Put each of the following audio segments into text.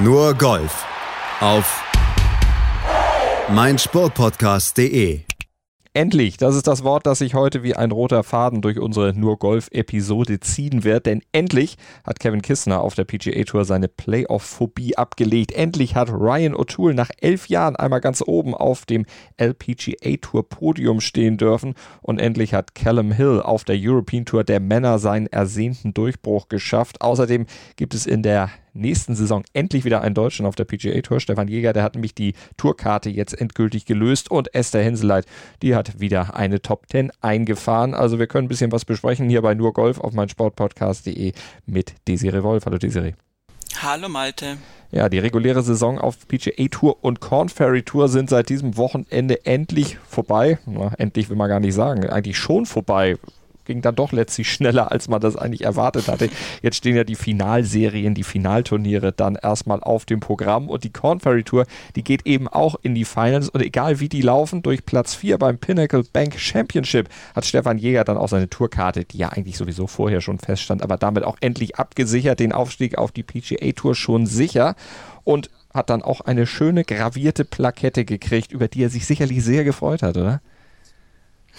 Nur Golf auf meinsportpodcast.de. Endlich, das ist das Wort, das sich heute wie ein roter Faden durch unsere Nur Golf-Episode ziehen wird. Denn endlich hat Kevin Kistner auf der PGA Tour seine Playoff-Phobie abgelegt. Endlich hat Ryan O'Toole nach elf Jahren einmal ganz oben auf dem LPGA Tour Podium stehen dürfen. Und endlich hat Callum Hill auf der European Tour der Männer seinen ersehnten Durchbruch geschafft. Außerdem gibt es in der nächsten Saison endlich wieder einen Deutschen auf der PGA Tour. Stefan Jäger, der hat nämlich die Tourkarte jetzt endgültig gelöst und Esther Henseleit, die hat wieder eine Top 10 eingefahren. Also wir können ein bisschen was besprechen hier bei nur Golf auf meinsportpodcast.de mit Desiree Wolf. Hallo Desiree. Hallo Malte. Ja, die reguläre Saison auf PGA Tour und Corn Ferry Tour sind seit diesem Wochenende endlich vorbei. Na, endlich will man gar nicht sagen, eigentlich schon vorbei ging dann doch letztlich schneller, als man das eigentlich erwartet hatte. Jetzt stehen ja die Finalserien, die Finalturniere dann erstmal auf dem Programm und die Corn Ferry Tour, die geht eben auch in die Finals und egal wie die laufen, durch Platz 4 beim Pinnacle Bank Championship hat Stefan Jäger dann auch seine Tourkarte, die ja eigentlich sowieso vorher schon feststand, aber damit auch endlich abgesichert, den Aufstieg auf die PGA Tour schon sicher und hat dann auch eine schöne gravierte Plakette gekriegt, über die er sich sicherlich sehr gefreut hat, oder?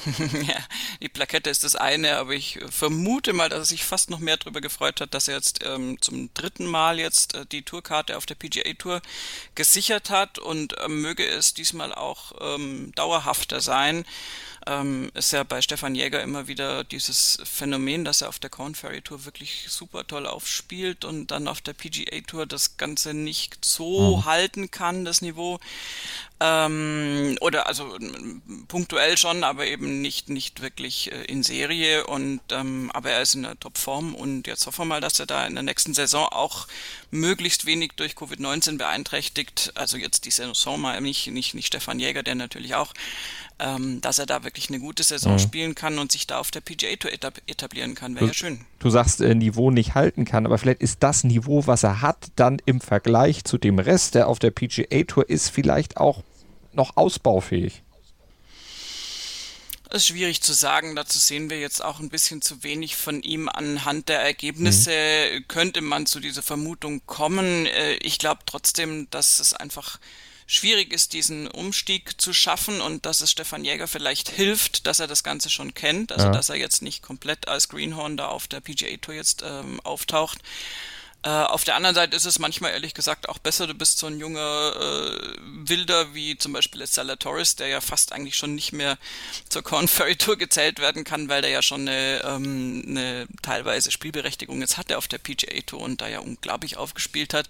ja, die Plakette ist das eine, aber ich vermute mal, dass er sich fast noch mehr darüber gefreut hat, dass er jetzt ähm, zum dritten Mal jetzt äh, die Tourkarte auf der PGA Tour gesichert hat und äh, möge es diesmal auch ähm, dauerhafter sein ähm, ist ja bei Stefan Jäger immer wieder dieses Phänomen, dass er auf der Corn Ferry Tour wirklich super toll aufspielt und dann auf der PGA Tour das Ganze nicht so mhm. halten kann, das Niveau. Ähm, oder also punktuell schon, aber eben nicht, nicht wirklich äh, in Serie. Und ähm, aber er ist in der Topform und jetzt hoffen wir mal, dass er da in der nächsten Saison auch möglichst wenig durch Covid-19 beeinträchtigt. Also jetzt die Saison mal nicht, nicht, nicht Stefan Jäger, der natürlich auch ähm, dass er da wirklich eine gute Saison mhm. spielen kann und sich da auf der PGA Tour etablieren kann. Wäre ja schön. Du sagst, äh, Niveau nicht halten kann, aber vielleicht ist das Niveau, was er hat, dann im Vergleich zu dem Rest, der auf der PGA Tour ist, vielleicht auch noch ausbaufähig. Das ist schwierig zu sagen. Dazu sehen wir jetzt auch ein bisschen zu wenig von ihm anhand der Ergebnisse. Mhm. Könnte man zu dieser Vermutung kommen. Äh, ich glaube trotzdem, dass es einfach schwierig ist, diesen Umstieg zu schaffen und dass es Stefan Jäger vielleicht hilft, dass er das Ganze schon kennt, also ja. dass er jetzt nicht komplett als Greenhorn da auf der PGA Tour jetzt ähm, auftaucht. Äh, auf der anderen Seite ist es manchmal ehrlich gesagt auch besser, du bist so ein junger äh, Wilder wie zum Beispiel jetzt Torres, der ja fast eigentlich schon nicht mehr zur Corn Ferry Tour gezählt werden kann, weil der ja schon eine, ähm, eine teilweise Spielberechtigung jetzt hatte auf der PGA Tour und da ja unglaublich aufgespielt hat.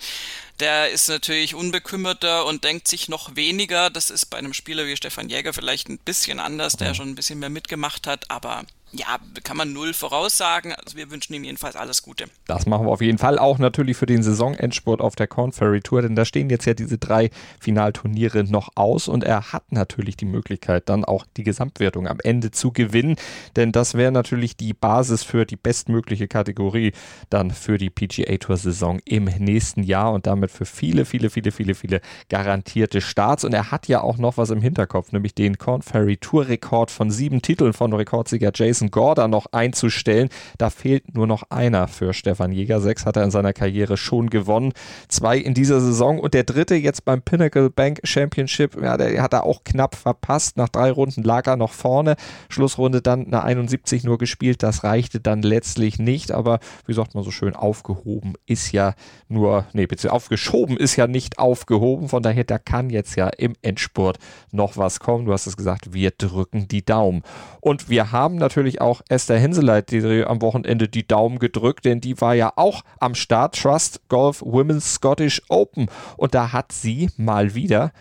Der ist natürlich unbekümmerter und denkt sich noch weniger. Das ist bei einem Spieler wie Stefan Jäger vielleicht ein bisschen anders, der schon ein bisschen mehr mitgemacht hat, aber ja, kann man null voraussagen. Also wir wünschen ihm jedenfalls alles Gute. Das machen wir auf jeden Fall auch natürlich für den Saisonendsport auf der Corn Ferry Tour, denn da stehen jetzt ja diese drei Finalturniere noch aus und er hat natürlich die Möglichkeit, dann auch die Gesamtwertung am Ende zu gewinnen, denn das wäre natürlich die Basis für die bestmögliche Kategorie dann für die PGA Tour Saison im nächsten Jahr und damit für viele, viele, viele, viele, viele garantierte Starts. Und er hat ja auch noch was im Hinterkopf, nämlich den Corn Ferry Tour Rekord von sieben Titeln von Rekordsieger Jason Jason Gorda noch einzustellen. Da fehlt nur noch einer für Stefan Jäger. Sechs hat er in seiner Karriere schon gewonnen. Zwei in dieser Saison und der dritte jetzt beim Pinnacle Bank Championship. Ja, der hat er auch knapp verpasst. Nach drei Runden lag er noch vorne. Schlussrunde dann eine 71 nur gespielt. Das reichte dann letztlich nicht. Aber wie sagt man so schön, aufgehoben ist ja nur, nee, bitte aufgeschoben ist ja nicht aufgehoben. Von daher, da kann jetzt ja im Endspurt noch was kommen. Du hast es gesagt, wir drücken die Daumen. Und wir haben natürlich natürlich auch Esther Henseleit die am Wochenende die Daumen gedrückt, denn die war ja auch am Start. Trust Golf Women's Scottish Open. Und da hat sie mal wieder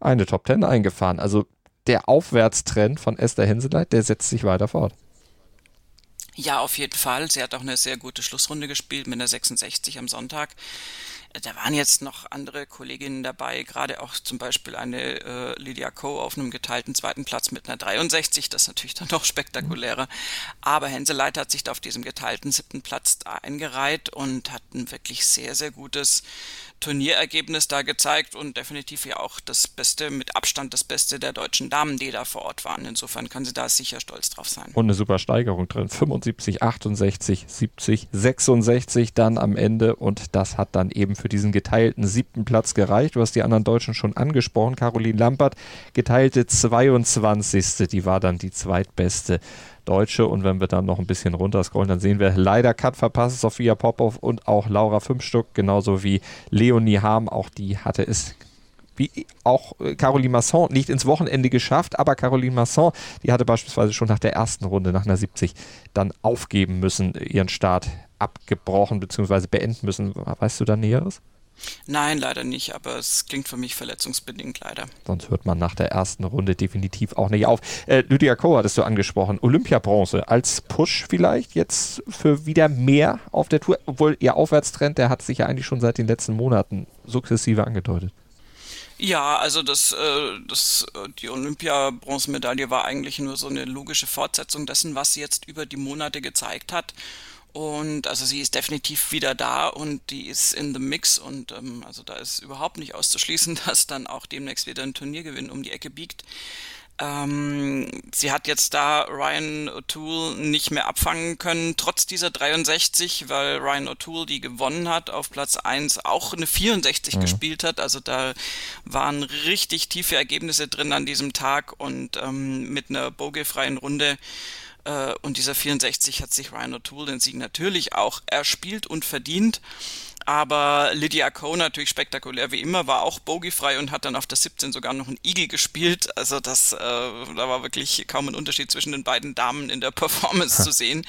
eine Top 10 eingefahren. Also der Aufwärtstrend von Esther Henseleit, der setzt sich weiter fort. Ja, auf jeden Fall. Sie hat auch eine sehr gute Schlussrunde gespielt mit einer 66 am Sonntag. Da waren jetzt noch andere Kolleginnen dabei, gerade auch zum Beispiel eine äh, Lydia Ko auf einem geteilten zweiten Platz mit einer 63, das ist natürlich dann noch spektakulärer. Aber Henseleit hat sich da auf diesem geteilten siebten Platz eingereiht und hat ein wirklich sehr, sehr gutes Turnierergebnis da gezeigt und definitiv ja auch das Beste, mit Abstand das Beste der deutschen Damen, die da vor Ort waren. Insofern kann sie da sicher stolz drauf sein. Und eine super Steigerung drin. 75, 68, 70, 66 dann am Ende und das hat dann eben für diesen geteilten siebten Platz gereicht. Du hast die anderen Deutschen schon angesprochen. Caroline Lampert, geteilte 22. Die war dann die zweitbeste Deutsche. Und wenn wir dann noch ein bisschen runterscrollen, dann sehen wir leider Cut verpasst, Sophia Popov und auch Laura Fünfstück, genauso wie Leonie Harm. Auch die hatte es wie auch äh, Caroline Masson nicht ins Wochenende geschafft, aber Caroline Masson, die hatte beispielsweise schon nach der ersten Runde, nach einer 70, dann aufgeben müssen, ihren Start abgebrochen bzw. beenden müssen. Weißt du da Näheres? Nein, leider nicht, aber es klingt für mich verletzungsbedingt leider. Sonst hört man nach der ersten Runde definitiv auch nicht auf. Äh, Lydia Koh hattest du angesprochen. Olympiabronze als Push vielleicht jetzt für wieder mehr auf der Tour, obwohl ihr Aufwärtstrend, der hat sich ja eigentlich schon seit den letzten Monaten sukzessive angedeutet. Ja, also das, äh, das, äh, die Olympia-Bronzemedaille war eigentlich nur so eine logische Fortsetzung dessen, was sie jetzt über die Monate gezeigt hat. Und also sie ist definitiv wieder da und die ist in the mix und ähm, also da ist überhaupt nicht auszuschließen, dass dann auch demnächst wieder ein Turniergewinn um die Ecke biegt. Ähm, sie hat jetzt da Ryan O'Toole nicht mehr abfangen können, trotz dieser 63, weil Ryan O'Toole, die gewonnen hat, auf Platz 1 auch eine 64 mhm. gespielt hat. Also da waren richtig tiefe Ergebnisse drin an diesem Tag und ähm, mit einer bogiefreien Runde und dieser 64 hat sich Ryan O'Toole den Sieg natürlich auch erspielt und verdient. Aber Lydia Ko natürlich spektakulär wie immer, war auch bogiefrei und hat dann auf der 17 sogar noch ein Igel gespielt. Also das, äh, da war wirklich kaum ein Unterschied zwischen den beiden Damen in der Performance zu sehen.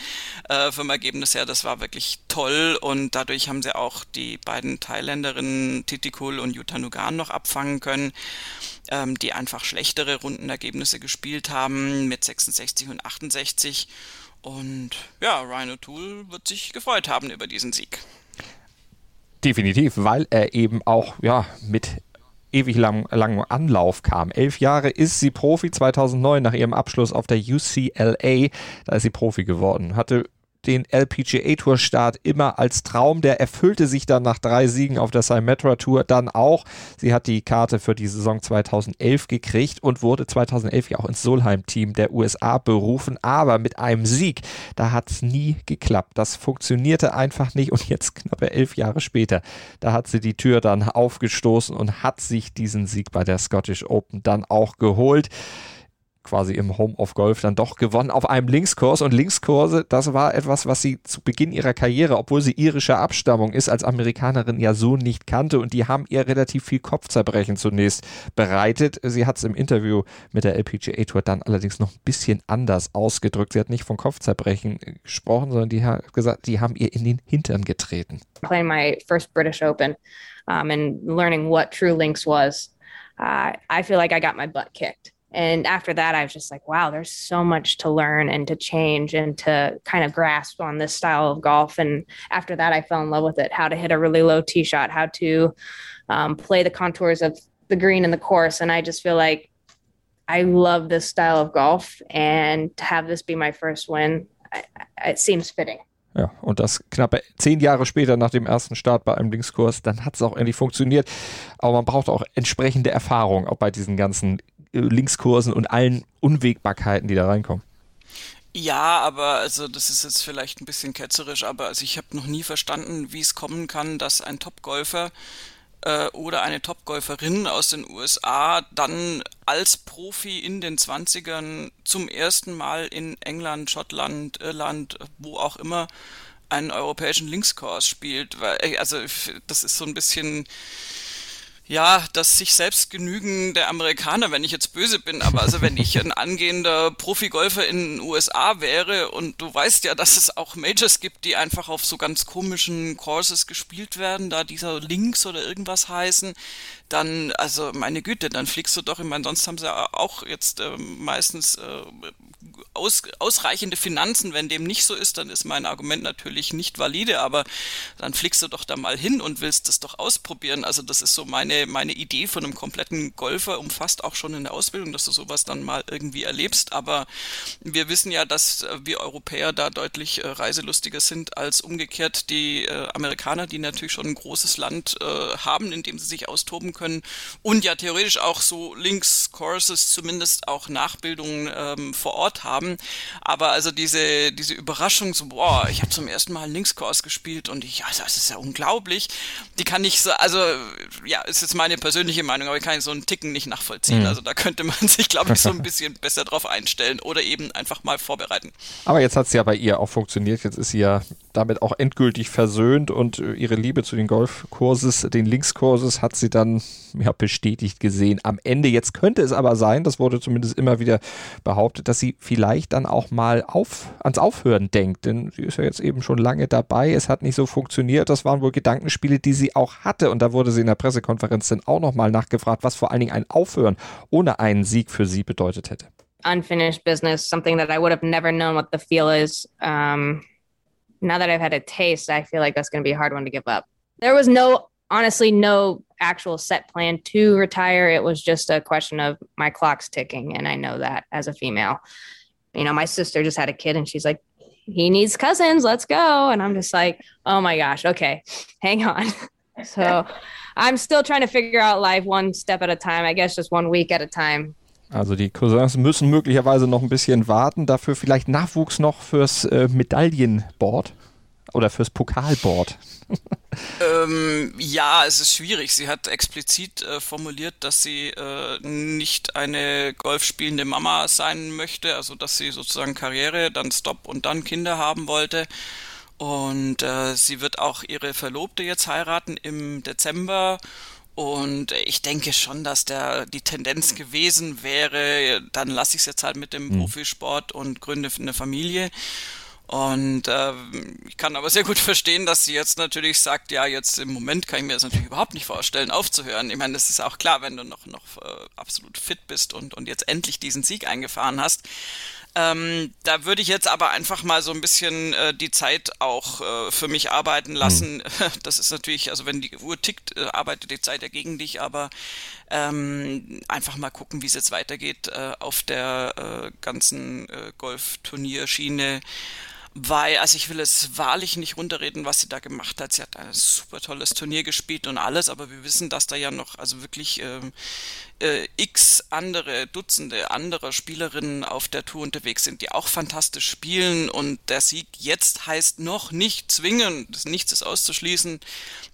Äh, vom Ergebnis her, das war wirklich toll und dadurch haben sie auch die beiden Thailänderinnen Titikul und Jutta Nugan noch abfangen können ähm, die einfach schlechtere Rundenergebnisse gespielt haben mit 66 und 68. Und ja, Ryan O'Toole wird sich gefreut haben über diesen Sieg. Definitiv, weil er eben auch ja, mit ewig lang, langem Anlauf kam. Elf Jahre ist sie Profi, 2009 nach ihrem Abschluss auf der UCLA, da ist sie Profi geworden. Hatte den LPGA Tour Start immer als Traum. Der erfüllte sich dann nach drei Siegen auf der Symetra Tour dann auch. Sie hat die Karte für die Saison 2011 gekriegt und wurde 2011 ja auch ins Solheim Team der USA berufen. Aber mit einem Sieg, da hat es nie geklappt. Das funktionierte einfach nicht und jetzt knappe elf Jahre später, da hat sie die Tür dann aufgestoßen und hat sich diesen Sieg bei der Scottish Open dann auch geholt quasi im Home of Golf dann doch gewonnen auf einem Linkskurs. Und Linkskurse, das war etwas, was sie zu Beginn ihrer Karriere, obwohl sie irischer Abstammung ist, als Amerikanerin ja so nicht kannte. Und die haben ihr relativ viel Kopfzerbrechen zunächst bereitet. Sie hat es im Interview mit der LPGA Tour dann allerdings noch ein bisschen anders ausgedrückt. Sie hat nicht von Kopfzerbrechen gesprochen, sondern die hat gesagt, die haben ihr in den Hintern getreten. Playing my first British Open um, and learning what true links was, uh, I feel like I got my butt kicked. And after that i was just like wow there's so much to learn and to change and to kind of grasp on this style of golf. And after that i fell in love with it. How to hit a really low tee shot how to um, play the contours of the green and the course. And i just feel like i love this style of golf. And to have this be my first win I, it seems fitting. Ja, und das knappe zehn Jahre später nach dem ersten Start bei einem Linkskurs, dann hat es auch endlich funktioniert. Aber man braucht auch entsprechende Erfahrung, auch bei diesen ganzen Linkskursen und allen Unwägbarkeiten, die da reinkommen. Ja, aber also das ist jetzt vielleicht ein bisschen ketzerisch, aber also ich habe noch nie verstanden, wie es kommen kann, dass ein Topgolfer äh, oder eine Topgolferin aus den USA dann als Profi in den 20ern zum ersten Mal in England, Schottland, Irland, wo auch immer einen europäischen Linkskurs spielt. Weil, also das ist so ein bisschen ja, das sich selbst genügen der Amerikaner, wenn ich jetzt böse bin, aber also wenn ich ein angehender Profigolfer in den USA wäre und du weißt ja, dass es auch Majors gibt, die einfach auf so ganz komischen Courses gespielt werden, da dieser Links oder irgendwas heißen, dann, also meine Güte, dann fliegst du doch, ich meine, sonst haben sie auch jetzt äh, meistens äh, aus, ausreichende Finanzen. Wenn dem nicht so ist, dann ist mein Argument natürlich nicht valide, aber dann fliegst du doch da mal hin und willst das doch ausprobieren. Also das ist so meine meine, Idee von einem kompletten Golfer umfasst auch schon in der Ausbildung, dass du sowas dann mal irgendwie erlebst. Aber wir wissen ja, dass wir Europäer da deutlich äh, reiselustiger sind als umgekehrt die äh, Amerikaner, die natürlich schon ein großes Land äh, haben, in dem sie sich austoben können und ja theoretisch auch so Links-Courses, zumindest auch Nachbildungen ähm, vor Ort haben. Aber also diese, diese Überraschung, so, boah, ich habe zum ersten Mal einen Links-Kurs gespielt und ich, also das ist ja unglaublich. Die kann ich so, also ja, ist jetzt meine persönliche Meinung, aber ich kann so einen Ticken nicht nachvollziehen. Mhm. Also da könnte man sich, glaube ich, so ein bisschen besser drauf einstellen oder eben einfach mal vorbereiten. Aber jetzt hat es ja bei ihr auch funktioniert. Jetzt ist sie ja damit auch endgültig versöhnt und äh, ihre Liebe zu den Golfkurses, den Linkskurses hat sie dann ja, bestätigt gesehen. Am Ende jetzt könnte es aber sein, das wurde zumindest immer wieder behauptet, dass sie vielleicht dann auch mal auf, ans Aufhören denkt, denn sie ist ja jetzt eben schon lange dabei. Es hat nicht so funktioniert. Das waren wohl Gedankenspiele, die sie auch hatte und da wurde sie in der Pressekonferenz dann auch nochmal nachgefragt, was vor allen Dingen ein Aufhören ohne einen Sieg für sie bedeutet hätte. Unfinished business, something that I would have never known what the feel is. Um now that I've had a taste, I feel like that's going to be a hard one to give up. There was no, honestly, no actual set plan to retire. It was just a question of my clock's ticking. And I know that as a female. You know, my sister just had a kid and she's like, he needs cousins, let's go. And I'm just like, oh my gosh, okay, hang on. so I'm still trying to figure out life one step at a time. I guess just one week at a time. Also die Cousins müssen möglicherweise noch ein bisschen warten, dafür vielleicht Nachwuchs noch fürs äh, Medaillenboard oder fürs Pokalboard. ähm, ja, es ist schwierig. Sie hat explizit äh, formuliert, dass sie äh, nicht eine golfspielende Mama sein möchte, also dass sie sozusagen Karriere, dann Stop und dann Kinder haben wollte. Und äh, sie wird auch ihre Verlobte jetzt heiraten im Dezember. Und ich denke schon, dass der die Tendenz gewesen wäre, dann lasse ich es jetzt halt mit dem mhm. Profisport und gründe eine Familie. Und äh, ich kann aber sehr gut verstehen, dass sie jetzt natürlich sagt, ja, jetzt im Moment kann ich mir das natürlich überhaupt nicht vorstellen, aufzuhören. Ich meine, das ist auch klar, wenn du noch, noch äh, absolut fit bist und, und jetzt endlich diesen Sieg eingefahren hast. Ähm, da würde ich jetzt aber einfach mal so ein bisschen äh, die Zeit auch äh, für mich arbeiten lassen. Mhm. Das ist natürlich, also wenn die Uhr tickt, äh, arbeitet die Zeit ja gegen dich, aber ähm, einfach mal gucken, wie es jetzt weitergeht äh, auf der äh, ganzen äh, Golfturnierschiene weil, also ich will es wahrlich nicht runterreden, was sie da gemacht hat. Sie hat ein super tolles Turnier gespielt und alles, aber wir wissen, dass da ja noch, also wirklich ähm, äh, x andere, Dutzende anderer Spielerinnen auf der Tour unterwegs sind, die auch fantastisch spielen und der Sieg jetzt heißt noch nicht zwingend, nichts ist auszuschließen,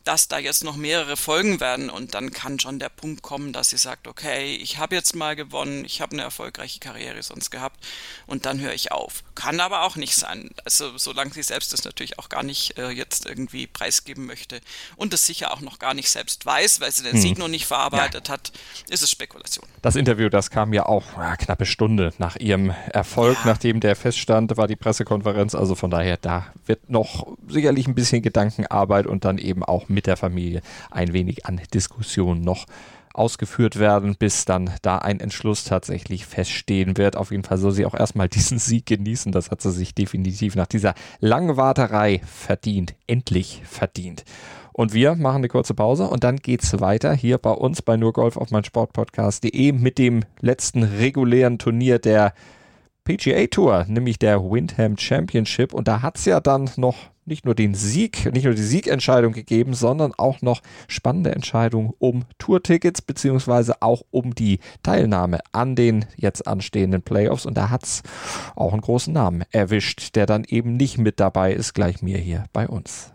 dass da jetzt noch mehrere Folgen werden und dann kann schon der Punkt kommen, dass sie sagt, okay, ich habe jetzt mal gewonnen, ich habe eine erfolgreiche Karriere sonst gehabt und dann höre ich auf. Kann aber auch nicht sein. Also solange sie selbst das natürlich auch gar nicht äh, jetzt irgendwie preisgeben möchte und es sicher auch noch gar nicht selbst weiß, weil sie den hm. Sieg noch nicht verarbeitet ja. hat, ist es Spekulation. Das Interview, das kam ja auch ja, knappe Stunde nach ihrem Erfolg, ja. nachdem der feststand, war die Pressekonferenz. Also von daher, da wird noch sicherlich ein bisschen Gedankenarbeit und dann eben auch mit der Familie ein wenig an Diskussion noch ausgeführt werden, bis dann da ein Entschluss tatsächlich feststehen wird. Auf jeden Fall soll sie auch erstmal diesen Sieg genießen. Das hat sie sich definitiv nach dieser langen Warterei verdient. Endlich verdient. Und wir machen eine kurze Pause und dann geht's weiter hier bei uns bei nur Golf auf mein Sportpodcast.de mit dem letzten regulären Turnier der PGA Tour, nämlich der Windham Championship. Und da hat's ja dann noch nicht nur den Sieg, nicht nur die Siegentscheidung gegeben, sondern auch noch spannende Entscheidungen um Tourtickets beziehungsweise auch um die Teilnahme an den jetzt anstehenden Playoffs. Und da hat's auch einen großen Namen erwischt, der dann eben nicht mit dabei ist, gleich mir hier bei uns.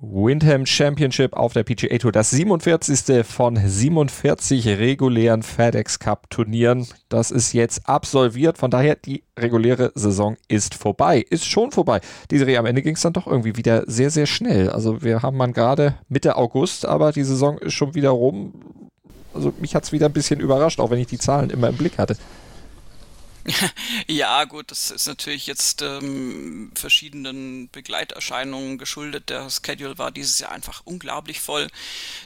Windham Championship auf der PGA Tour, das 47. von 47 regulären FedEx Cup Turnieren. Das ist jetzt absolviert, von daher die reguläre Saison ist vorbei, ist schon vorbei. Die Serie am Ende ging es dann doch irgendwie wieder sehr, sehr schnell. Also wir haben man gerade Mitte August, aber die Saison ist schon wieder rum. Also mich hat es wieder ein bisschen überrascht, auch wenn ich die Zahlen immer im Blick hatte. Ja, gut, das ist natürlich jetzt ähm, verschiedenen Begleiterscheinungen geschuldet. Der Schedule war dieses Jahr einfach unglaublich voll.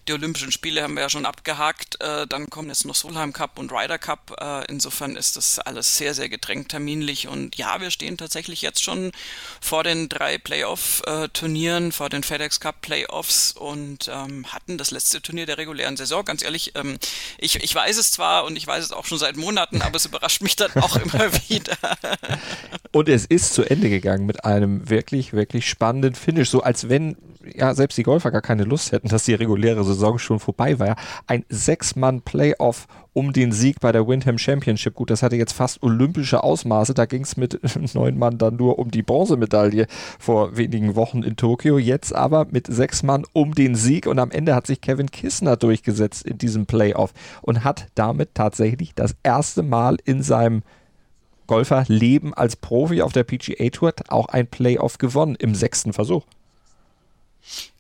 Die Olympischen Spiele haben wir ja schon abgehakt. Äh, dann kommen jetzt noch Solheim Cup und Ryder Cup. Äh, insofern ist das alles sehr, sehr gedrängt terminlich. Und ja, wir stehen tatsächlich jetzt schon vor den drei Playoff-Turnieren, vor den FedEx Cup Playoffs und ähm, hatten das letzte Turnier der regulären Saison. Ganz ehrlich, ähm, ich, ich weiß es zwar und ich weiß es auch schon seit Monaten, aber es überrascht mich dann auch immer wieder. Und es ist zu Ende gegangen mit einem wirklich, wirklich spannenden Finish. So als wenn ja selbst die Golfer gar keine Lust hätten, dass die reguläre Saison schon vorbei war. Ein Sechs-Mann-Playoff um den Sieg bei der Windham Championship. Gut, das hatte jetzt fast olympische Ausmaße. Da ging es mit neun Mann dann nur um die Bronzemedaille vor wenigen Wochen in Tokio. Jetzt aber mit sechs Mann um den Sieg. Und am Ende hat sich Kevin Kissner durchgesetzt in diesem Playoff und hat damit tatsächlich das erste Mal in seinem Golfer leben als Profi auf der PGA Tour auch ein Playoff gewonnen im sechsten Versuch.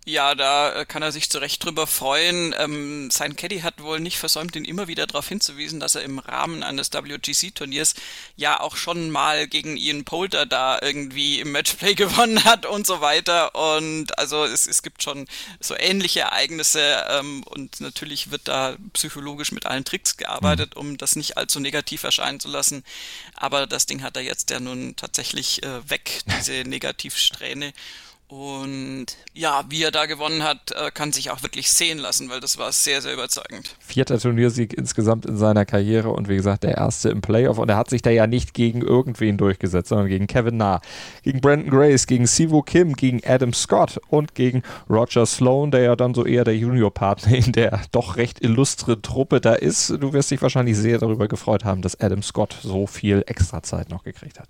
Ja, da äh, kann er sich zu Recht drüber freuen. Ähm, sein Caddy hat wohl nicht versäumt, ihn immer wieder darauf hinzuwiesen, dass er im Rahmen eines WGC-Turniers ja auch schon mal gegen Ian Poulter da irgendwie im Matchplay gewonnen hat und so weiter. Und also es, es gibt schon so ähnliche Ereignisse ähm, und natürlich wird da psychologisch mit allen Tricks gearbeitet, um das nicht allzu negativ erscheinen zu lassen. Aber das Ding hat er jetzt ja nun tatsächlich äh, weg, diese Negativsträhne. Und ja, wie er da gewonnen hat, äh, kann sich auch wirklich sehen lassen, weil das war sehr, sehr überzeugend. Vierter Turniersieg insgesamt in seiner Karriere und wie gesagt, der erste im Playoff. Und er hat sich da ja nicht gegen irgendwen durchgesetzt, sondern gegen Kevin Na, gegen Brandon Grace, gegen Sivo Kim, gegen Adam Scott und gegen Roger Sloan, der ja dann so eher der Juniorpartner in der doch recht illustre Truppe da ist. Du wirst dich wahrscheinlich sehr darüber gefreut haben, dass Adam Scott so viel Extrazeit noch gekriegt hat.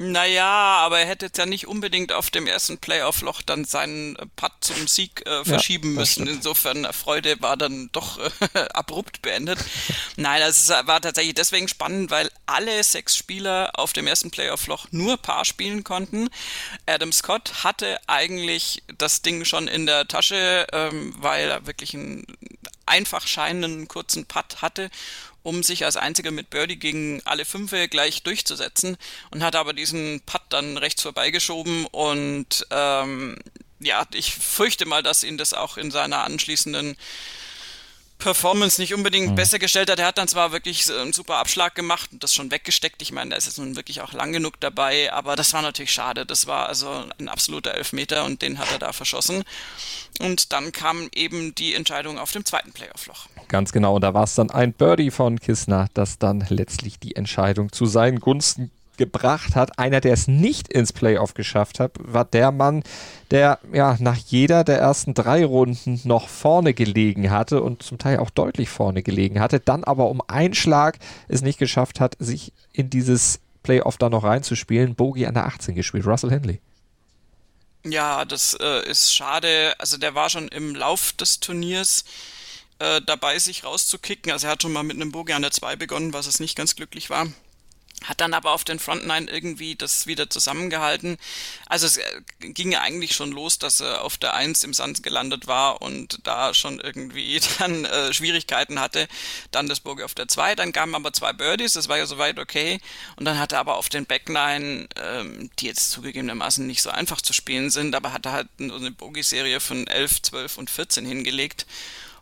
Naja, aber er hätte jetzt ja nicht unbedingt auf dem ersten Playoff-Loch dann seinen Putt zum Sieg äh, verschieben ja, müssen. Stimmt. Insofern äh, Freude war dann doch äh, abrupt beendet. Nein, das war tatsächlich deswegen spannend, weil alle sechs Spieler auf dem ersten Playoff-Loch nur Paar spielen konnten. Adam Scott hatte eigentlich das Ding schon in der Tasche, ähm, weil er wirklich einen einfach scheinenden kurzen Putt hatte um sich als einziger mit Birdie gegen alle fünf gleich durchzusetzen und hat aber diesen Putt dann rechts vorbeigeschoben und ähm, ja, ich fürchte mal, dass ihn das auch in seiner anschließenden Performance nicht unbedingt mhm. besser gestellt hat. Er hat dann zwar wirklich einen super Abschlag gemacht und das schon weggesteckt. Ich meine, da ist jetzt nun wirklich auch lang genug dabei, aber das war natürlich schade. Das war also ein absoluter Elfmeter und den hat er da verschossen. Und dann kam eben die Entscheidung auf dem zweiten Playoff-Loch. Ganz genau, und da war es dann ein Birdie von Kissner, das dann letztlich die Entscheidung zu seinen Gunsten gebracht hat. Einer, der es nicht ins Playoff geschafft hat, war der Mann, der ja nach jeder der ersten drei Runden noch vorne gelegen hatte und zum Teil auch deutlich vorne gelegen hatte, dann aber um einen Schlag es nicht geschafft hat, sich in dieses Playoff da noch reinzuspielen. Bogey an der 18 gespielt, Russell Henley. Ja, das äh, ist schade. Also der war schon im Lauf des Turniers äh, dabei, sich rauszukicken. Also er hat schon mal mit einem Bogey an der 2 begonnen, was es nicht ganz glücklich war hat dann aber auf den Front Nine irgendwie das wieder zusammengehalten. Also es äh, ging ja eigentlich schon los, dass er auf der Eins im Sand gelandet war und da schon irgendwie dann äh, Schwierigkeiten hatte. Dann das Burger auf der Zwei, dann kamen aber zwei Birdies, das war ja soweit okay. Und dann hat er aber auf den Back Nine, ähm, die jetzt zugegebenermaßen nicht so einfach zu spielen sind, aber hat er halt eine Bogey-Serie von 11, 12 und 14 hingelegt.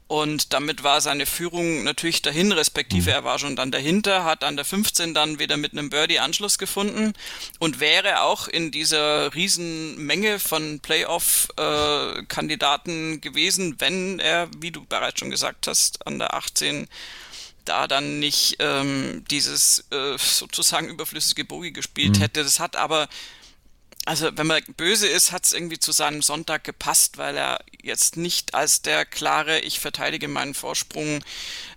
Und damit war seine Führung natürlich dahin, respektive mhm. er war schon dann dahinter, hat an der 15 dann wieder mit einem Birdie Anschluss gefunden und wäre auch in dieser riesen Menge von Playoff-Kandidaten äh, gewesen, wenn er, wie du bereits schon gesagt hast, an der 18 da dann nicht ähm, dieses äh, sozusagen überflüssige Bogie gespielt mhm. hätte. Das hat aber also wenn man böse ist, hat es irgendwie zu seinem Sonntag gepasst, weil er jetzt nicht als der klare, ich verteidige meinen Vorsprung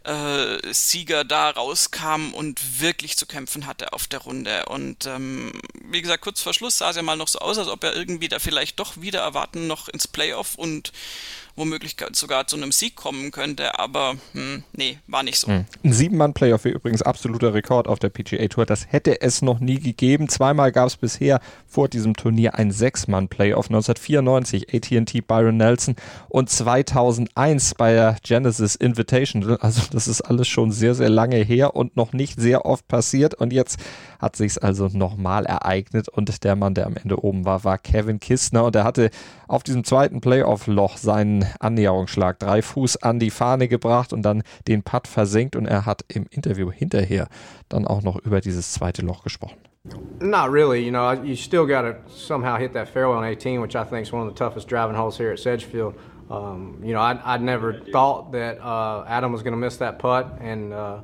äh, Sieger da rauskam und wirklich zu kämpfen hatte auf der Runde. Und ähm, wie gesagt, kurz vor Schluss sah es ja mal noch so aus, als ob er irgendwie da vielleicht doch wieder erwarten noch ins Playoff und womöglich sogar zu einem Sieg kommen könnte, aber hm, nee, war nicht so. Hm. Ein Sieben-Mann-Playoff wäre übrigens absoluter Rekord auf der PGA Tour. Das hätte es noch nie gegeben. Zweimal gab es bisher vor diesem Turnier ein Sechs-Mann-Playoff. 1994 AT&T Byron Nelson und 2001 bei der Genesis Invitational. Also das ist alles schon sehr, sehr lange her und noch nicht sehr oft passiert. Und jetzt hat sich es also nochmal ereignet. Und der Mann, der am Ende oben war, war Kevin Kistner. Und er hatte auf diesem zweiten Playoff-Loch seinen Annäherungsschlag drei Fuß an die Fahne gebracht und dann den Putt versenkt. Und er hat im Interview hinterher dann auch noch über dieses zweite Loch gesprochen. Not really. You know, you still got to somehow hit that fairway on 18, which I think is one of the toughest driving holes here at Sedgefield. Um, you know, I, I never thought that uh, Adam was going to miss that putt, and uh,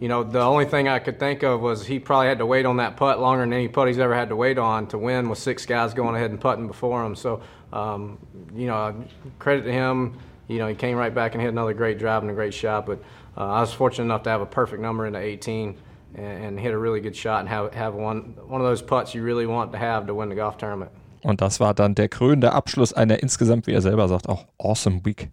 you know, the only thing I could think of was he probably had to wait on that putt longer than any putt he's ever had to wait on to win, with six guys going ahead and putting before him. So, um, you know, credit to him. You know, he came right back and hit another great drive and a great shot. But uh, I was fortunate enough to have a perfect number in the 18 and, and hit a really good shot and have have one one of those putts you really want to have to win the golf tournament. Und das war dann der krönende Abschluss einer insgesamt, wie er selber sagt, auch awesome week.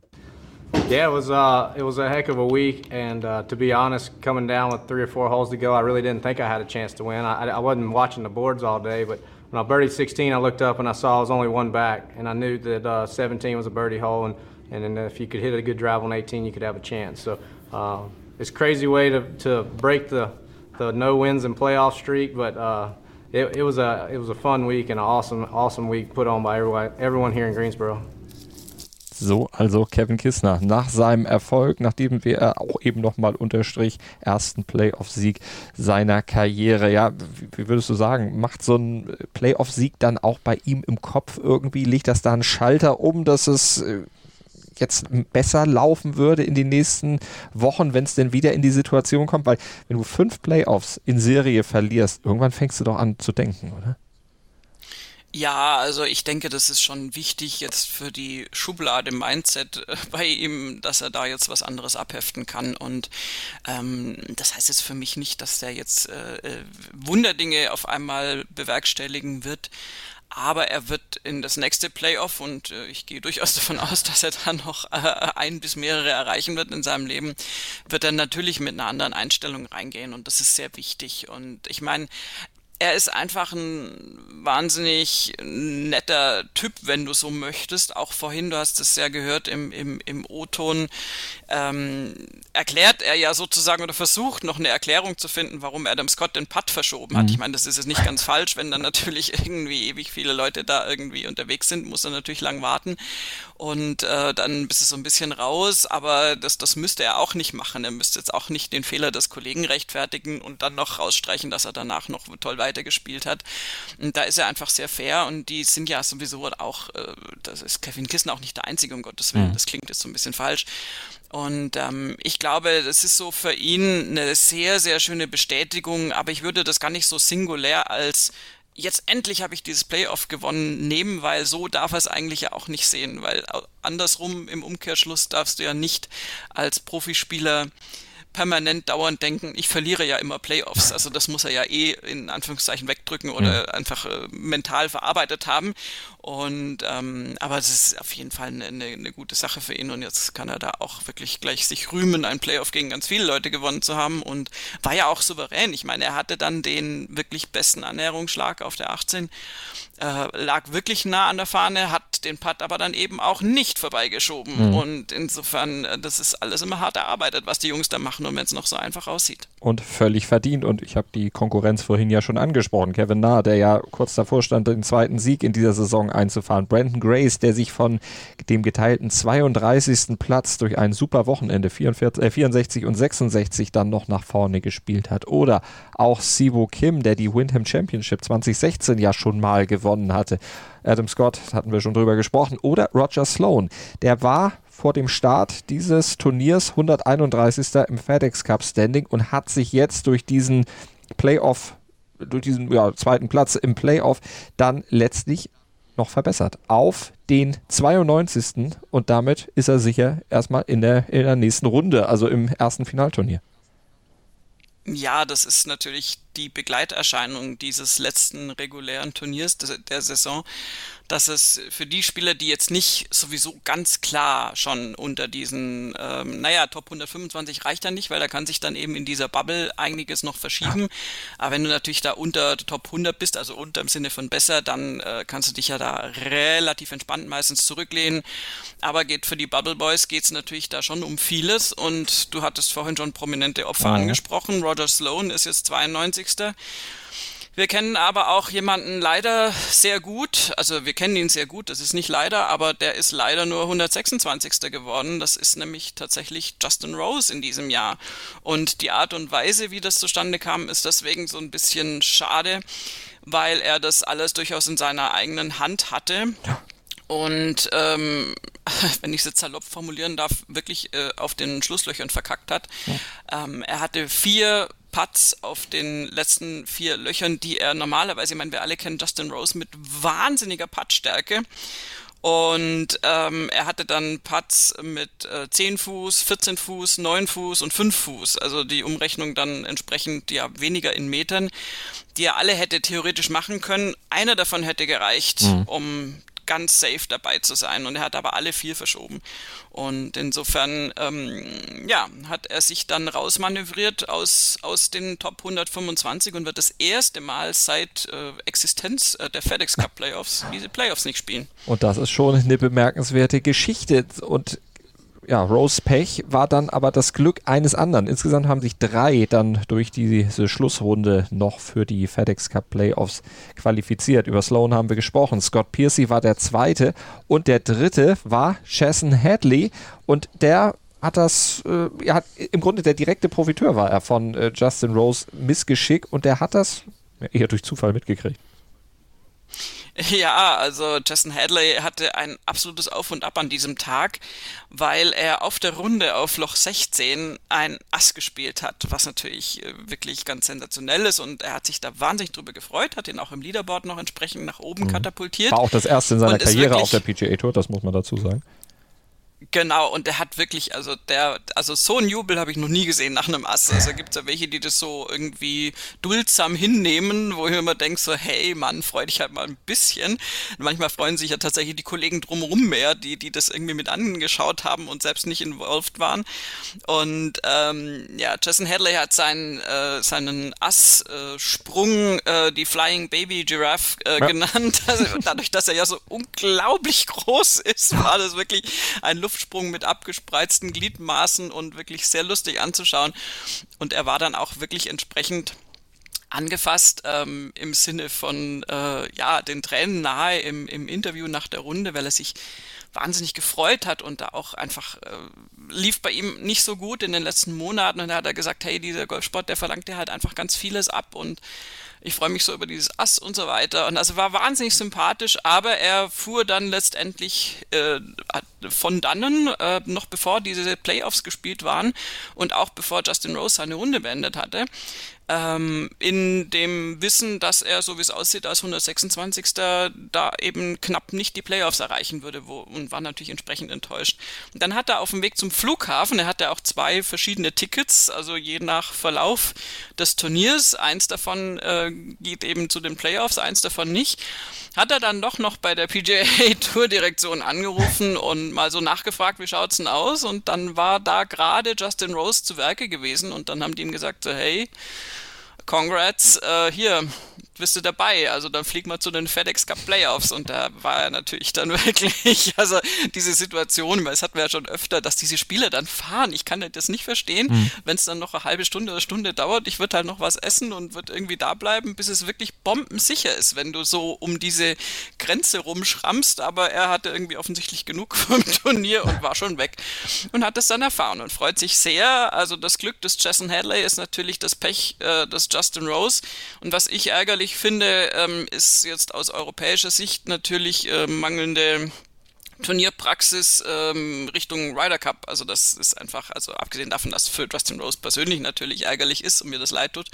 Yeah, it was uh, it was a heck of a week, and uh, to be honest, coming down with three or four holes to go, I really didn't think I had a chance to win. I, I wasn't watching the boards all day, but when I birdied 16, I looked up and I saw I was only one back, and I knew that uh, 17 was a birdie hole, and and then if you could hit a good drive on 18, you could have a chance. So uh, it's a crazy way to, to break the the no wins and playoff streak, but uh, it, it was a it was a fun week and an awesome awesome week put on by everyone everyone here in Greensboro. So, also Kevin Kissner nach seinem Erfolg, nachdem er auch eben nochmal unterstrich, ersten Playoff-Sieg seiner Karriere. Ja, wie würdest du sagen, macht so ein Playoff-Sieg dann auch bei ihm im Kopf irgendwie, legt das da einen Schalter um, dass es äh, jetzt besser laufen würde in den nächsten Wochen, wenn es denn wieder in die Situation kommt? Weil wenn du fünf Playoffs in Serie verlierst, irgendwann fängst du doch an zu denken, oder? Ja, also ich denke, das ist schon wichtig jetzt für die Schublade Mindset äh, bei ihm, dass er da jetzt was anderes abheften kann. Und ähm, das heißt jetzt für mich nicht, dass er jetzt äh, äh Wunderdinge auf einmal bewerkstelligen wird aber er wird in das nächste Playoff und äh, ich gehe durchaus davon aus, dass er da noch äh, ein bis mehrere erreichen wird in seinem Leben, wird er natürlich mit einer anderen Einstellung reingehen und das ist sehr wichtig. Und ich meine, er ist einfach ein wahnsinnig netter Typ, wenn du so möchtest. Auch vorhin, du hast es ja gehört im, im, im O-Ton, ähm, erklärt er ja sozusagen oder versucht noch eine Erklärung zu finden, warum Adam Scott den Putt verschoben hat. Mhm. Ich meine, das ist jetzt nicht ganz falsch, wenn dann natürlich irgendwie ewig viele Leute da irgendwie unterwegs sind, muss er natürlich lang warten und äh, dann bist du so ein bisschen raus, aber das, das müsste er auch nicht machen. Er müsste jetzt auch nicht den Fehler des Kollegen rechtfertigen und dann noch rausstreichen, dass er danach noch toll weitergespielt hat. Und da ist er einfach sehr fair und die sind ja sowieso auch, äh, das ist Kevin Kissen auch nicht der Einzige, um Gottes Willen, mhm. das klingt jetzt so ein bisschen falsch. Und ähm, ich glaube, das ist so für ihn eine sehr, sehr schöne Bestätigung, aber ich würde das gar nicht so singulär als jetzt endlich habe ich dieses Playoff gewonnen nehmen, weil so darf er es eigentlich ja auch nicht sehen, weil andersrum im Umkehrschluss darfst du ja nicht als Profispieler permanent dauernd denken, ich verliere ja immer Playoffs. Also das muss er ja eh in Anführungszeichen wegdrücken oder ja. einfach äh, mental verarbeitet haben. Und ähm, aber es ist auf jeden Fall eine, eine, eine, gute Sache für ihn und jetzt kann er da auch wirklich gleich sich rühmen, ein Playoff gegen ganz viele Leute gewonnen zu haben und war ja auch souverän. Ich meine, er hatte dann den wirklich besten Annäherungsschlag auf der 18 äh, lag wirklich nah an der Fahne, hat den Putt aber dann eben auch nicht vorbeigeschoben. Mhm. Und insofern, äh, das ist alles immer hart erarbeitet, was die Jungs da machen und wenn es noch so einfach aussieht. Und völlig verdient. Und ich habe die Konkurrenz vorhin ja schon angesprochen. Kevin Nahr, der ja kurz davor stand, den zweiten Sieg in dieser Saison einzufahren. Brandon Grace, der sich von dem geteilten 32. Platz durch ein super Wochenende 44, äh, 64 und 66 dann noch nach vorne gespielt hat. Oder auch Sivo Kim, der die Windham Championship 2016 ja schon mal gewonnen gewonnen hatte. Adam Scott, hatten wir schon drüber gesprochen, oder Roger Sloan. Der war vor dem Start dieses Turniers 131. im FedEx Cup Standing und hat sich jetzt durch diesen Playoff, durch diesen ja, zweiten Platz im Playoff dann letztlich noch verbessert auf den 92. und damit ist er sicher erstmal in der, in der nächsten Runde, also im ersten Finalturnier. Ja, das ist natürlich die Begleiterscheinung dieses letzten regulären Turniers der, der Saison, dass es für die Spieler, die jetzt nicht sowieso ganz klar schon unter diesen, ähm, naja, Top 125 reicht dann nicht, weil da kann sich dann eben in dieser Bubble einiges noch verschieben. Aber wenn du natürlich da unter Top 100 bist, also unter im Sinne von besser, dann äh, kannst du dich ja da relativ entspannt meistens zurücklehnen. Aber geht für die Bubble Boys geht es natürlich da schon um vieles und du hattest vorhin schon prominente Opfer mhm. angesprochen. Roger Sloan ist jetzt 92. Wir kennen aber auch jemanden leider sehr gut, also wir kennen ihn sehr gut, das ist nicht leider, aber der ist leider nur 126. geworden. Das ist nämlich tatsächlich Justin Rose in diesem Jahr. Und die Art und Weise, wie das zustande kam, ist deswegen so ein bisschen schade, weil er das alles durchaus in seiner eigenen Hand hatte. Und ähm, wenn ich es jetzt salopp formulieren darf, wirklich äh, auf den Schlusslöchern verkackt hat. Ja. Ähm, er hatte vier Putts auf den letzten vier Löchern, die er normalerweise, ich meine, wir alle kennen Justin Rose mit wahnsinniger Puttstärke. Und ähm, er hatte dann Putts mit äh, 10 Fuß, 14 Fuß, 9 Fuß und 5 Fuß. Also die Umrechnung dann entsprechend ja weniger in Metern, die er alle hätte theoretisch machen können. Einer davon hätte gereicht, mhm. um ganz safe dabei zu sein. Und er hat aber alle vier verschoben. Und insofern, ähm, ja, hat er sich dann rausmanövriert aus, aus den Top 125 und wird das erste Mal seit äh, Existenz äh, der FedEx Cup Playoffs diese Playoffs nicht spielen. Und das ist schon eine bemerkenswerte Geschichte. Und ja, Rose Pech war dann aber das Glück eines anderen. Insgesamt haben sich drei dann durch diese Schlussrunde noch für die FedEx Cup Playoffs qualifiziert. Über Sloan haben wir gesprochen. Scott Piercy war der zweite und der dritte war Chasson Hadley und der hat das, äh, ja, im Grunde der direkte Profiteur war er von äh, Justin Rose Missgeschick und der hat das eher durch Zufall mitgekriegt. Ja, also Justin Hadley hatte ein absolutes Auf und Ab an diesem Tag, weil er auf der Runde auf Loch 16 ein Ass gespielt hat, was natürlich äh, wirklich ganz sensationell ist und er hat sich da wahnsinnig drüber gefreut, hat ihn auch im Leaderboard noch entsprechend nach oben mhm. katapultiert. War auch das erste in seiner Karriere auf der PGA Tour, das muss man dazu sagen. Genau, und der hat wirklich, also der, also so einen Jubel habe ich noch nie gesehen nach einem Ass. Also gibt es ja welche, die das so irgendwie duldsam hinnehmen, wo ich immer denke, so, hey Mann, freu dich halt mal ein bisschen. Und manchmal freuen sich ja tatsächlich die Kollegen drumherum mehr, die, die das irgendwie mit angeschaut haben und selbst nicht involviert waren. Und ähm, ja, Jason Hadley hat seinen, äh, seinen Ass-Sprung, äh, die Flying Baby Giraffe äh, ja. genannt. Also dadurch, dass er ja so unglaublich groß ist, war das wirklich ein Luft Luftsprung mit abgespreizten Gliedmaßen und wirklich sehr lustig anzuschauen. Und er war dann auch wirklich entsprechend angefasst ähm, im Sinne von äh, ja den Tränen nahe im, im Interview nach der Runde, weil er sich wahnsinnig gefreut hat und da auch einfach äh, lief bei ihm nicht so gut in den letzten Monaten und da hat er gesagt, hey, dieser Golfsport, der verlangt dir halt einfach ganz vieles ab und ich freue mich so über dieses Ass und so weiter. Und also war wahnsinnig sympathisch, aber er fuhr dann letztendlich äh, von dannen, äh, noch bevor diese Playoffs gespielt waren und auch bevor Justin Rose seine Runde beendet hatte. Ähm, in dem Wissen, dass er, so wie es aussieht, als 126. da eben knapp nicht die Playoffs erreichen würde wo, und war natürlich entsprechend enttäuscht. Und dann hat er auf dem Weg zum Flughafen, er hatte auch zwei verschiedene Tickets, also je nach Verlauf des Turniers, eins davon äh, geht eben zu den Playoffs, eins davon nicht, hat er dann doch noch bei der PGA Tour Direktion angerufen und mal so nachgefragt, wie schaut's denn aus? Und dann war da gerade Justin Rose zu Werke gewesen und dann haben die ihm gesagt, so, hey, congrats, äh, hier, bist du dabei. Also dann flieg mal zu den FedEx Cup Playoffs und da war er natürlich dann wirklich, also diese Situation, weil es hatten wir ja schon öfter, dass diese Spieler dann fahren. Ich kann das nicht verstehen, mhm. wenn es dann noch eine halbe Stunde oder Stunde dauert. Ich würde halt noch was essen und würde irgendwie da bleiben, bis es wirklich bombensicher ist, wenn du so um diese Grenze rumschrammst. Aber er hatte irgendwie offensichtlich genug vom Turnier und war schon weg und hat das dann erfahren und freut sich sehr. Also das Glück des Jason Hadley ist natürlich das Pech äh, des Justin Rose und was ich ärgerlich ich finde, ähm, ist jetzt aus europäischer Sicht natürlich äh, mangelnde Turnierpraxis ähm, Richtung Ryder Cup. Also das ist einfach, also abgesehen davon, dass für Justin Rose persönlich natürlich ärgerlich ist und mir das leid tut,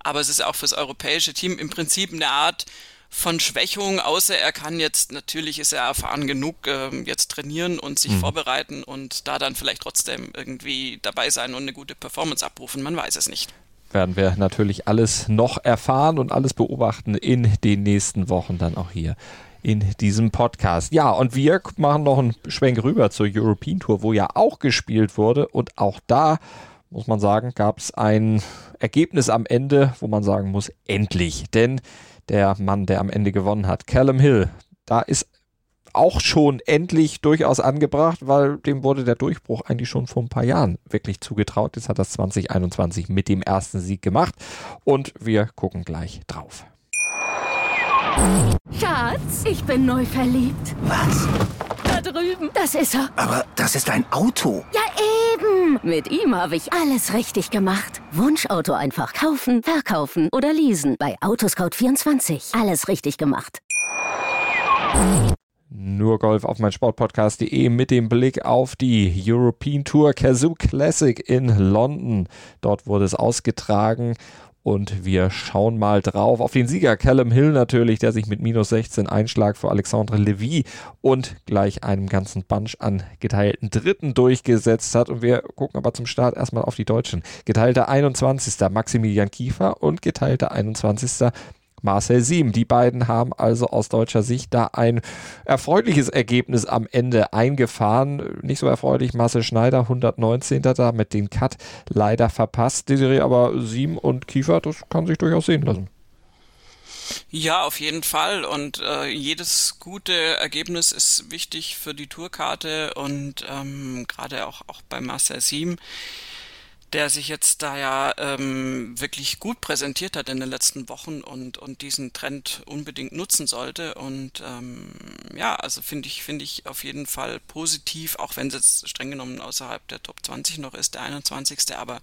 aber es ist auch fürs europäische Team im Prinzip eine Art von Schwächung, außer er kann jetzt, natürlich ist er erfahren genug, äh, jetzt trainieren und sich mhm. vorbereiten und da dann vielleicht trotzdem irgendwie dabei sein und eine gute Performance abrufen, man weiß es nicht werden wir natürlich alles noch erfahren und alles beobachten in den nächsten Wochen dann auch hier in diesem Podcast. Ja, und wir machen noch einen Schwenk rüber zur European Tour, wo ja auch gespielt wurde. Und auch da, muss man sagen, gab es ein Ergebnis am Ende, wo man sagen muss, endlich. Denn der Mann, der am Ende gewonnen hat, Callum Hill, da ist auch schon endlich durchaus angebracht, weil dem wurde der Durchbruch eigentlich schon vor ein paar Jahren wirklich zugetraut. Jetzt hat das 2021 mit dem ersten Sieg gemacht und wir gucken gleich drauf. Schatz, ich bin neu verliebt. Was? Da drüben. Das ist er. Aber das ist ein Auto. Ja, eben. Mit ihm habe ich alles richtig gemacht. Wunschauto einfach kaufen, verkaufen oder leasen. Bei Autoscout24. Alles richtig gemacht. Nur Golf auf mein Sportpodcast.de mit dem Blick auf die European Tour Kazoo Classic in London. Dort wurde es ausgetragen und wir schauen mal drauf auf den Sieger Callum Hill natürlich, der sich mit minus 16 Einschlag vor Alexandre Levy und gleich einem ganzen Bunch an geteilten Dritten durchgesetzt hat. Und wir gucken aber zum Start erstmal auf die Deutschen. Geteilter 21. Maximilian Kiefer und geteilter 21. Marcel Siem. Die beiden haben also aus deutscher Sicht da ein erfreuliches Ergebnis am Ende eingefahren. Nicht so erfreulich Marcel Schneider, 119. da mit den Cut leider verpasst. Desiree, aber Siem und Kiefer, das kann sich durchaus sehen lassen. Ja, auf jeden Fall. Und äh, jedes gute Ergebnis ist wichtig für die Tourkarte und ähm, gerade auch, auch bei Marcel Siem der sich jetzt da ja ähm, wirklich gut präsentiert hat in den letzten Wochen und, und diesen Trend unbedingt nutzen sollte. Und ähm, ja, also finde ich, finde ich auf jeden Fall positiv, auch wenn es jetzt streng genommen außerhalb der Top 20 noch ist, der 21. Aber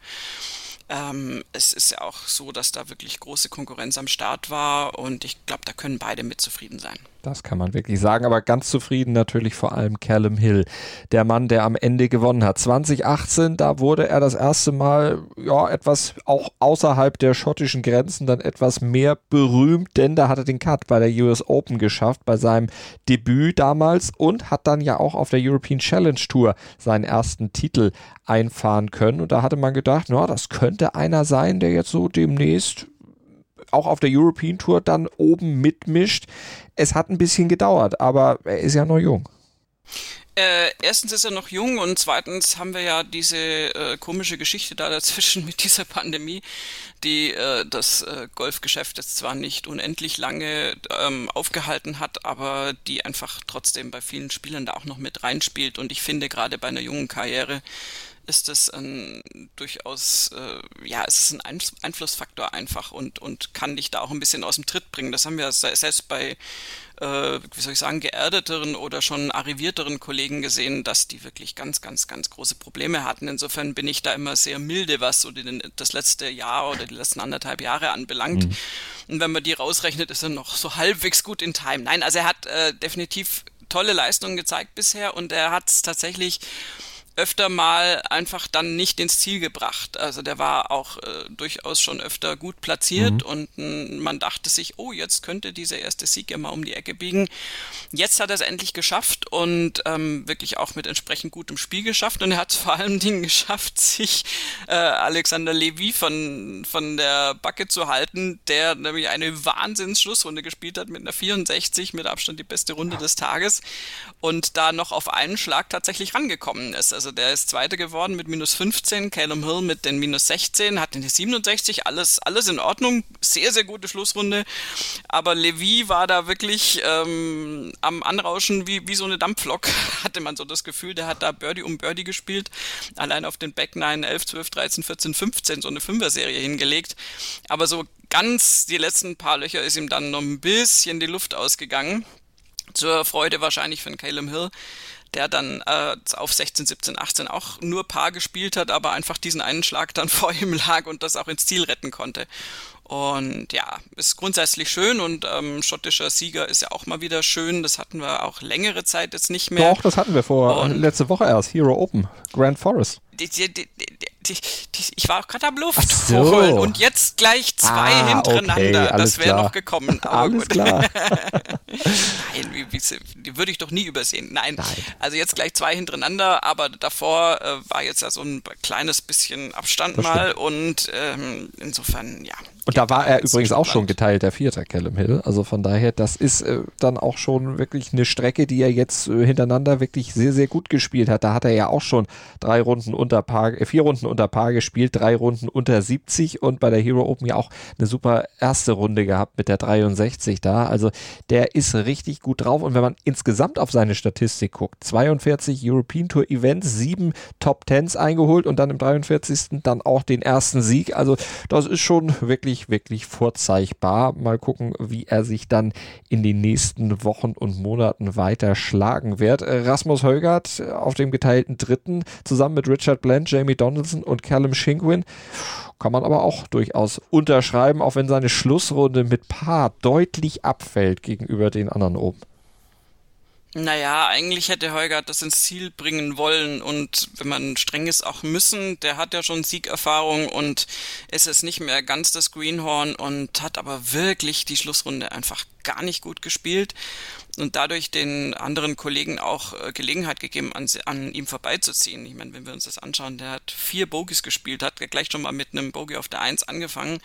ähm, es ist ja auch so, dass da wirklich große Konkurrenz am Start war und ich glaube, da können beide mit zufrieden sein. Das kann man wirklich sagen, aber ganz zufrieden natürlich vor allem Callum Hill, der Mann, der am Ende gewonnen hat. 2018, da wurde er das erste Mal ja etwas auch außerhalb der schottischen Grenzen dann etwas mehr berühmt, denn da hat er den Cut bei der US Open geschafft, bei seinem Debüt damals und hat dann ja auch auf der European Challenge Tour seinen ersten Titel einfahren können und da hatte man gedacht, na, das könnte einer sein, der jetzt so demnächst auch auf der European Tour dann oben mitmischt. Es hat ein bisschen gedauert, aber er ist ja noch jung. Äh, erstens ist er noch jung und zweitens haben wir ja diese äh, komische Geschichte da dazwischen mit dieser Pandemie, die äh, das äh, Golfgeschäft jetzt zwar nicht unendlich lange ähm, aufgehalten hat, aber die einfach trotzdem bei vielen Spielern da auch noch mit reinspielt. Und ich finde gerade bei einer jungen Karriere ist es ein durchaus, äh, ja, es ist ein Einflussfaktor einfach und, und kann dich da auch ein bisschen aus dem Tritt bringen. Das haben wir selbst bei, äh, wie soll ich sagen, geerdeteren oder schon arrivierteren Kollegen gesehen, dass die wirklich ganz, ganz, ganz große Probleme hatten. Insofern bin ich da immer sehr milde, was so den, das letzte Jahr oder die letzten anderthalb Jahre anbelangt. Mhm. Und wenn man die rausrechnet, ist er noch so halbwegs gut in Time. Nein, also er hat äh, definitiv tolle Leistungen gezeigt bisher und er hat es tatsächlich öfter mal einfach dann nicht ins Ziel gebracht. Also der war auch äh, durchaus schon öfter gut platziert mhm. und mh, man dachte sich, oh, jetzt könnte dieser erste Sieg ja mal um die Ecke biegen. Jetzt hat er es endlich geschafft und ähm, wirklich auch mit entsprechend gutem Spiel geschafft und er hat es vor allem Dingen geschafft, sich äh, Alexander Levy von, von der Backe zu halten, der nämlich eine Wahnsinns-Schlussrunde gespielt hat mit einer 64, mit Abstand die beste Runde des Tages und da noch auf einen Schlag tatsächlich rangekommen ist. Also der ist Zweiter geworden mit minus 15, Calum Hill mit den minus 16, hat den 67, alles, alles in Ordnung, sehr, sehr gute Schlussrunde. Aber Levi war da wirklich ähm, am Anrauschen wie, wie so eine Dampflok, hatte man so das Gefühl. Der hat da Birdie um Birdie gespielt, allein auf den Back 9, 11, 12, 13, 14, 15 so eine Fünfer-Serie hingelegt. Aber so ganz die letzten paar Löcher ist ihm dann noch ein bisschen die Luft ausgegangen. Zur Freude wahrscheinlich von Caleb Hill der dann äh, auf 16, 17, 18 auch nur Paar gespielt hat, aber einfach diesen einen Schlag dann vor ihm lag und das auch ins Ziel retten konnte. Und ja, ist grundsätzlich schön und ähm, schottischer Sieger ist ja auch mal wieder schön. Das hatten wir auch längere Zeit jetzt nicht mehr. Doch, das hatten wir vor und letzte Woche erst. Hero Open, Grand Forest. Die, die, die, die, die, ich war auch gerade am Luft so. und jetzt gleich zwei Ah, hintereinander. okay, alles das wäre noch gekommen. Aber Alles gut. klar. Nein, wie, wie, die würde ich doch nie übersehen. Nein. Also jetzt gleich zwei hintereinander, aber davor äh, war jetzt ja so ein kleines bisschen Abstand Das mal und ähm, insofern, ja. Und da war er übrigens auch schon geteilter Vierter, Callum Hill. Also von daher, das ist äh, dann auch schon wirklich eine Strecke, die er jetzt äh, hintereinander wirklich sehr, sehr gut gespielt hat. Da hat er ja auch schon drei Runden unter Paar, äh, vier Runden unter Paar gespielt, drei Runden unter 70 und bei der Hero Open ja auch eine super erste Runde gehabt mit der 63 da. Also der ist richtig gut drauf. Und wenn man insgesamt auf seine Statistik guckt, 42 European Tour Events, sieben Top Tens eingeholt und dann im 43. dann auch den ersten Sieg. Also das ist schon wirklich, wirklich vorzeigbar. Mal gucken, wie er sich dann in den nächsten Wochen und Monaten weiter schlagen wird. Äh, Rasmus Heugart äh, auf dem geteilten Dritten zusammen mit Richard Bland, Jamie Donaldson und Callum Shinkwin. Kann man aber auch durchaus unterschreiben, auch wenn seine Schlussrunde mit Paar deutlich abfällt gegenüber den anderen oben. Naja, eigentlich hätte Heugart das ins Ziel bringen wollen und wenn man streng ist, auch müssen. Der hat ja schon Siegerfahrung und ist es nicht mehr ganz das Greenhorn und hat aber wirklich die Schlussrunde einfach gar nicht gut gespielt und dadurch den anderen Kollegen auch äh, Gelegenheit gegeben, an, an ihm vorbeizuziehen. Ich meine, wenn wir uns das anschauen, der hat vier Bogies gespielt, hat gleich schon mal mit einem Bogie auf der Eins angefangen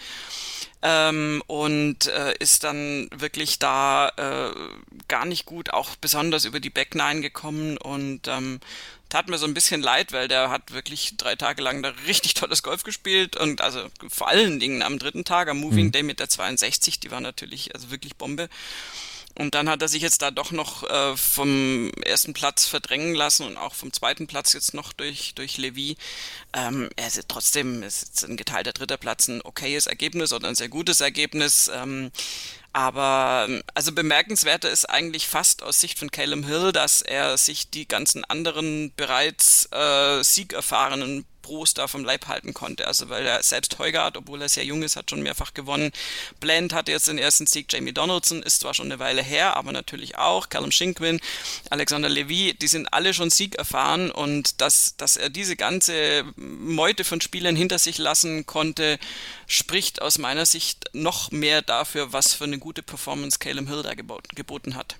ähm, und äh, ist dann wirklich da äh, gar nicht gut, auch besonders über die Back Nine gekommen und ähm, tat mir so ein bisschen leid, weil der hat wirklich drei Tage lang da richtig tolles Golf gespielt und also vor allen Dingen am dritten Tag, am Moving Day mit der 62, die war natürlich also wirklich Bombe. Und dann hat er sich jetzt da doch noch äh, vom ersten Platz verdrängen lassen und auch vom zweiten Platz jetzt noch durch, durch Levy. Ähm, er ist trotzdem, ist jetzt ein geteilter dritter Platz ein okayes Ergebnis oder ein sehr gutes Ergebnis. Ähm, aber also bemerkenswerter ist eigentlich fast aus Sicht von Caleb Hill, dass er sich die ganzen anderen bereits äh, siegerfahrenen Pros da vom Leib halten konnte. Also weil er selbst Heugart, obwohl er sehr jung ist, hat schon mehrfach gewonnen. Blend hatte jetzt den ersten Sieg. Jamie Donaldson ist zwar schon eine Weile her, aber natürlich auch. Callum Shinkwin, Alexander Levy, die sind alle schon Sieg erfahren und dass, dass er diese ganze Meute von Spielern hinter sich lassen konnte, spricht aus meiner Sicht noch mehr dafür, was für eine gute Performance Caleb Hill da geboten hat.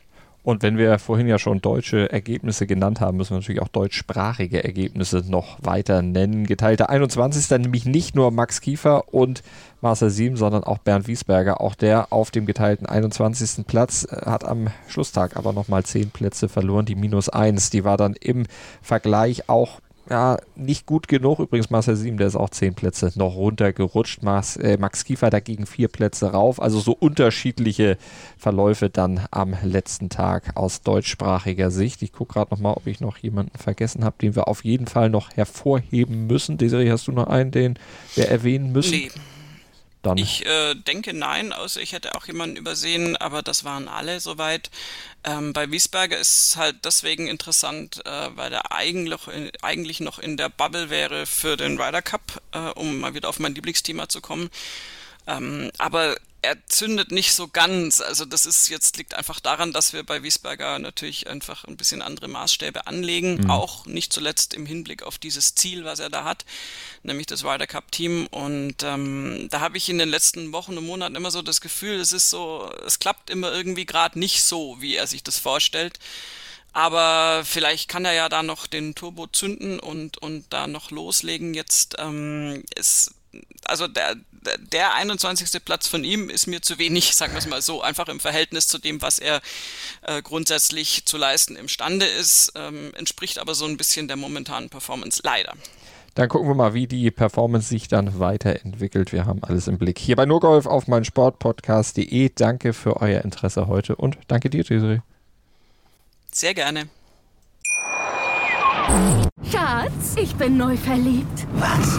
Und wenn wir vorhin ja schon deutsche Ergebnisse genannt haben, müssen wir natürlich auch deutschsprachige Ergebnisse noch weiter nennen. Geteilte 21. nämlich nicht nur Max Kiefer und Marcel Sieben, sondern auch Bernd Wiesberger. Auch der auf dem geteilten 21. Platz äh, hat am Schlusstag aber nochmal 10 Plätze verloren. Die minus 1, die war dann im Vergleich auch ja, nicht gut genug. Übrigens Marcel Sieben, der ist auch zehn Plätze noch runtergerutscht. Max, äh, Max Kiefer dagegen vier Plätze rauf. Also so unterschiedliche Verläufe dann am letzten Tag aus deutschsprachiger Sicht. Ich gucke gerade nochmal, ob ich noch jemanden vergessen habe, den wir auf jeden Fall noch hervorheben müssen. Desiree, hast du noch einen, den wir erwähnen müssen? Nee. Dann. Ich äh, denke nein, außer ich hätte auch jemanden übersehen, aber das waren alle soweit. Ähm, bei Wiesberger ist es halt deswegen interessant, äh, weil er eigentlich, eigentlich noch in der Bubble wäre für den Ryder Cup, äh, um mal wieder auf mein Lieblingsthema zu kommen. Ähm, aber er zündet nicht so ganz. Also das ist jetzt liegt einfach daran, dass wir bei Wiesberger natürlich einfach ein bisschen andere Maßstäbe anlegen, mhm. auch nicht zuletzt im Hinblick auf dieses Ziel, was er da hat, nämlich das Ryder Cup Team. Und ähm, da habe ich in den letzten Wochen und Monaten immer so das Gefühl, es ist so, es klappt immer irgendwie gerade nicht so, wie er sich das vorstellt. Aber vielleicht kann er ja da noch den Turbo zünden und, und da noch loslegen. Jetzt ähm, ist also der, der 21. Platz von ihm ist mir zu wenig, sagen wir es mal so, einfach im Verhältnis zu dem, was er äh, grundsätzlich zu leisten imstande ist, ähm, entspricht aber so ein bisschen der momentanen Performance, leider. Dann gucken wir mal, wie die Performance sich dann weiterentwickelt. Wir haben alles im Blick. Hier bei Nurgolf auf mein Sportpodcast.de. Danke für euer Interesse heute und danke dir, Desiree. Sehr gerne. Schatz, ich bin neu verliebt. Was?